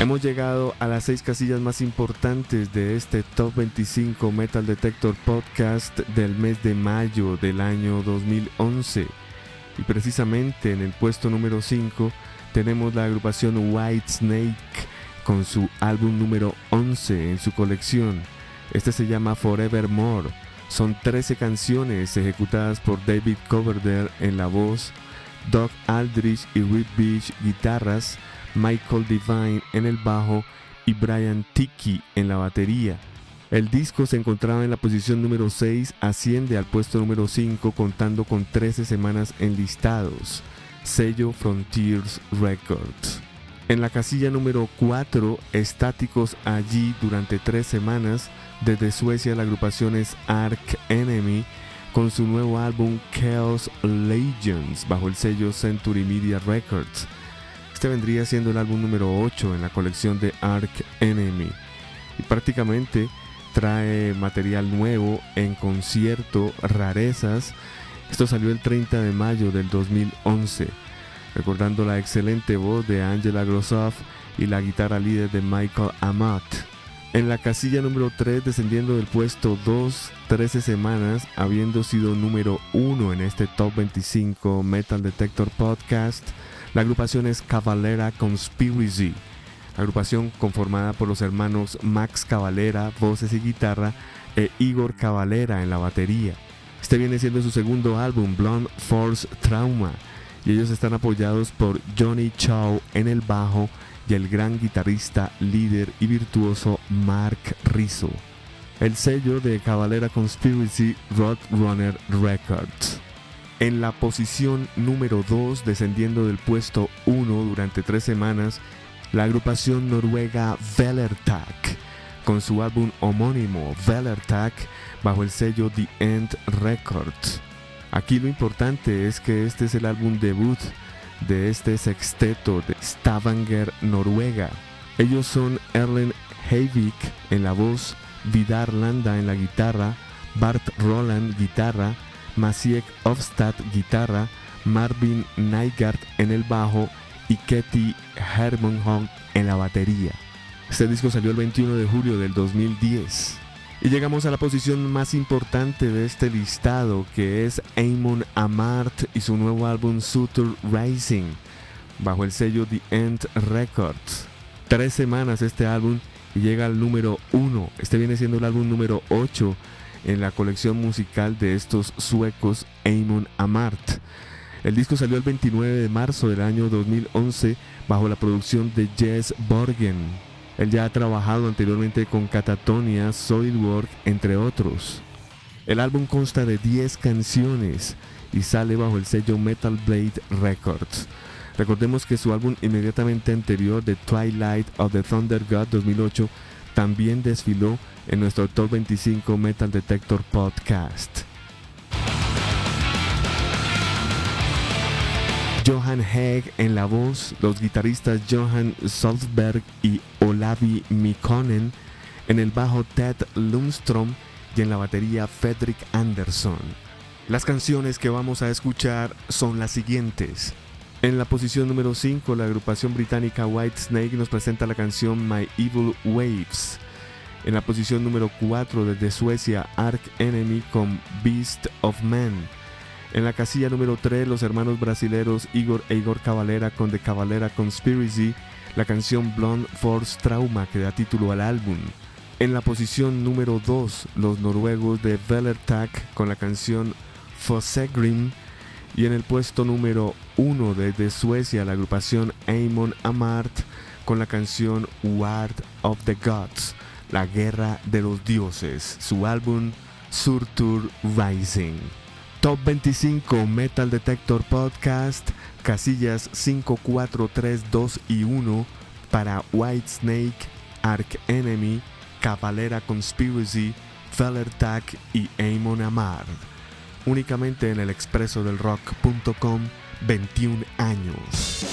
Hemos llegado a las seis casillas más importantes de este Top 25 Metal Detector Podcast del mes de mayo del año 2011. Y precisamente en el puesto número 5 tenemos la agrupación White Snake con su álbum número 11 en su colección. Este se llama Forevermore. Son 13 canciones ejecutadas por David Coverdale en la voz, Doug Aldrich y Rick Beach guitarras, Michael Divine en el bajo y Brian Tiki en la batería. El disco se encontraba en la posición número 6, asciende al puesto número 5 contando con 13 semanas enlistados, sello Frontiers Records. En la casilla número 4, estáticos allí durante 3 semanas, desde Suecia la agrupación es Ark Enemy con su nuevo álbum Chaos Legends bajo el sello Century Media Records. Este vendría siendo el álbum número 8 en la colección de Ark Enemy y prácticamente trae material nuevo en concierto, rarezas Esto salió el 30 de mayo del 2011, recordando la excelente voz de Angela Grossoff y la guitarra líder de Michael Amat. En la casilla número 3, descendiendo del puesto 2, 13 semanas, habiendo sido número 1 en este Top 25 Metal Detector Podcast, la agrupación es Cavalera Conspiracy, agrupación conformada por los hermanos Max Cavalera, voces y guitarra, e Igor Cavalera en la batería. Este viene siendo su segundo álbum, Blonde Force Trauma, y ellos están apoyados por Johnny Chow en el bajo y el gran guitarrista, líder y virtuoso Mark Rizzo. El sello de Cavalera Conspiracy Roadrunner Records. En la posición número 2, descendiendo del puesto 1 durante tres semanas, la agrupación noruega Velertak, con su álbum homónimo Velertak bajo el sello The End Records. Aquí lo importante es que este es el álbum debut de este sexteto de Stavanger, Noruega. Ellos son Erlen Heivik en la voz, Vidar Landa en la guitarra, Bart Roland guitarra, Masiek Ofstad guitarra, Marvin Nygaard en el bajo y Ketty Hermonholm en la batería. Este disco salió el 21 de julio del 2010. Y llegamos a la posición más importante de este listado, que es Amon Amart y su nuevo álbum Suture Rising, bajo el sello The End Records. Tres semanas este álbum y llega al número 1. Este viene siendo el álbum número 8 en la colección musical de estos suecos Amon Amart. El disco salió el 29 de marzo del año 2011 bajo la producción de Jess Borgen. Él ya ha trabajado anteriormente con Catatonia, Solidwork, entre otros. El álbum consta de 10 canciones y sale bajo el sello Metal Blade Records. Recordemos que su álbum inmediatamente anterior, The Twilight of the Thunder God 2008, también desfiló en nuestro Top 25 Metal Detector Podcast. Johan Hegg en la voz, los guitarristas Johan Salzberg y Olavi Mikkonen, en el bajo Ted Lundström y en la batería Fredrik Anderson. Las canciones que vamos a escuchar son las siguientes. En la posición número 5, la agrupación británica Whitesnake nos presenta la canción My Evil Waves. En la posición número 4, desde Suecia, Ark Enemy con Beast of Men. En la casilla número 3, los hermanos brasileros Igor e Igor Cavalera con The Cavalera Conspiracy, la canción Blonde Force Trauma que da título al álbum. En la posición número 2, los noruegos de Velertak con la canción Fossegrim. Y en el puesto número 1 desde Suecia, la agrupación Amon Amart con la canción War of the Gods, la guerra de los dioses, su álbum Surtur Rising. Top 25 Metal Detector Podcast, casillas 5, 4, 3, 2 y 1 para Whitesnake, Ark Enemy, Cavalera Conspiracy, Fellertag y Amon Amar. Únicamente en el expreso del rock.com 21 años.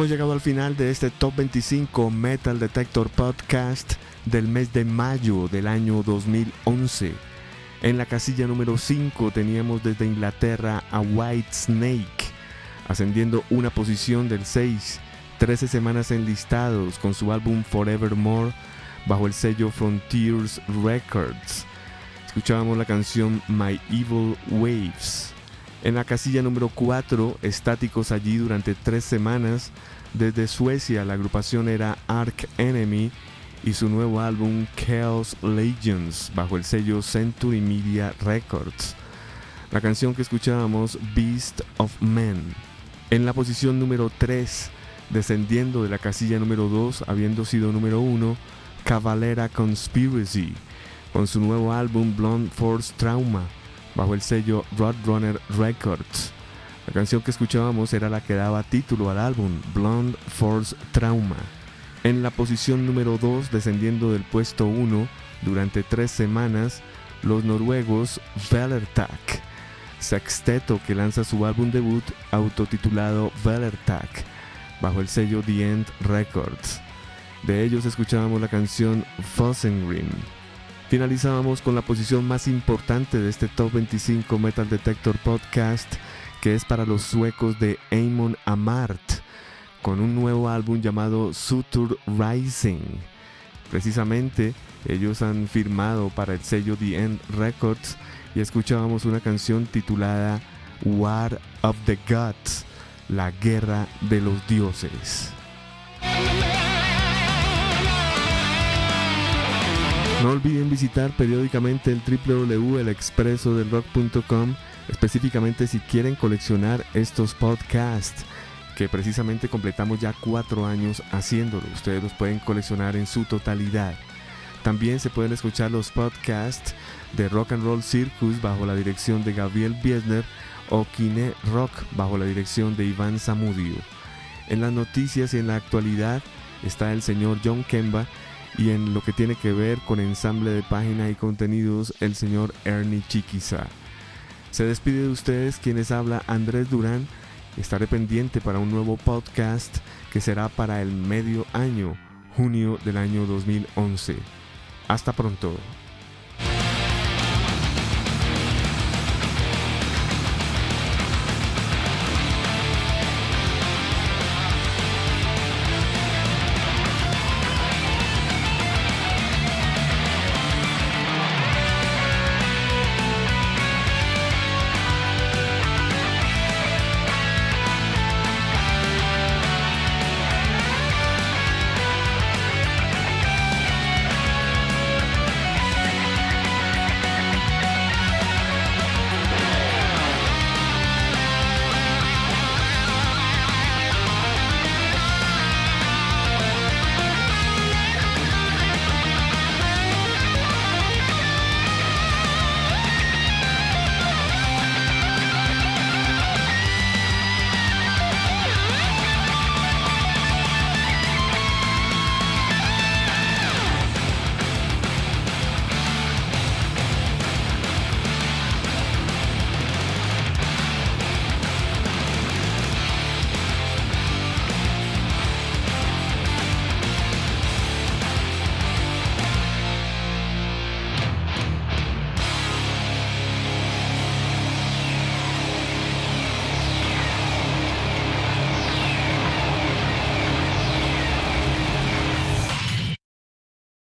Hemos llegado al final de este Top 25 Metal Detector Podcast del mes de mayo del año 2011. En la casilla número 5 teníamos desde Inglaterra a White Snake, ascendiendo una posición del 6, 13 semanas enlistados con su álbum Forevermore bajo el sello Frontiers Records. Escuchábamos la canción My Evil Waves. En la casilla número 4, estáticos allí durante tres semanas, desde Suecia la agrupación era Ark Enemy y su nuevo álbum Chaos Legends bajo el sello Century Media Records. La canción que escuchábamos Beast of Men. En la posición número 3, descendiendo de la casilla número 2, habiendo sido número 1, Cavalera Conspiracy, con su nuevo álbum Blonde Force Trauma, bajo el sello Roadrunner Records. La canción que escuchábamos era la que daba título al álbum, Blonde Force Trauma. En la posición número 2, descendiendo del puesto 1 durante tres semanas, los noruegos Velertak, sexteto que lanza su álbum debut autotitulado Velertak, bajo el sello The End Records. De ellos escuchábamos la canción Fossengrim. Finalizábamos con la posición más importante de este Top 25 Metal Detector Podcast, que es para los suecos de Amon Amart, con un nuevo álbum llamado Suture Rising. Precisamente, ellos han firmado para el sello The End Records y escuchábamos una canción titulada War of the Gods, la guerra de los dioses. No olviden visitar periódicamente el www.elexpresodelrock.com, específicamente si quieren coleccionar estos podcasts, que precisamente completamos ya cuatro años haciéndolo. Ustedes los pueden coleccionar en su totalidad. También se pueden escuchar los podcasts de Rock and Roll Circus bajo la dirección de Gabriel Biesner o Kine Rock bajo la dirección de Iván Zamudio. En las noticias y en la actualidad está el señor John Kemba y en lo que tiene que ver con ensamble de página y contenidos el señor Ernie Chiquiza. Se despide de ustedes quienes habla Andrés Durán. Estaré pendiente para un nuevo podcast que será para el medio año, junio del año 2011. Hasta pronto.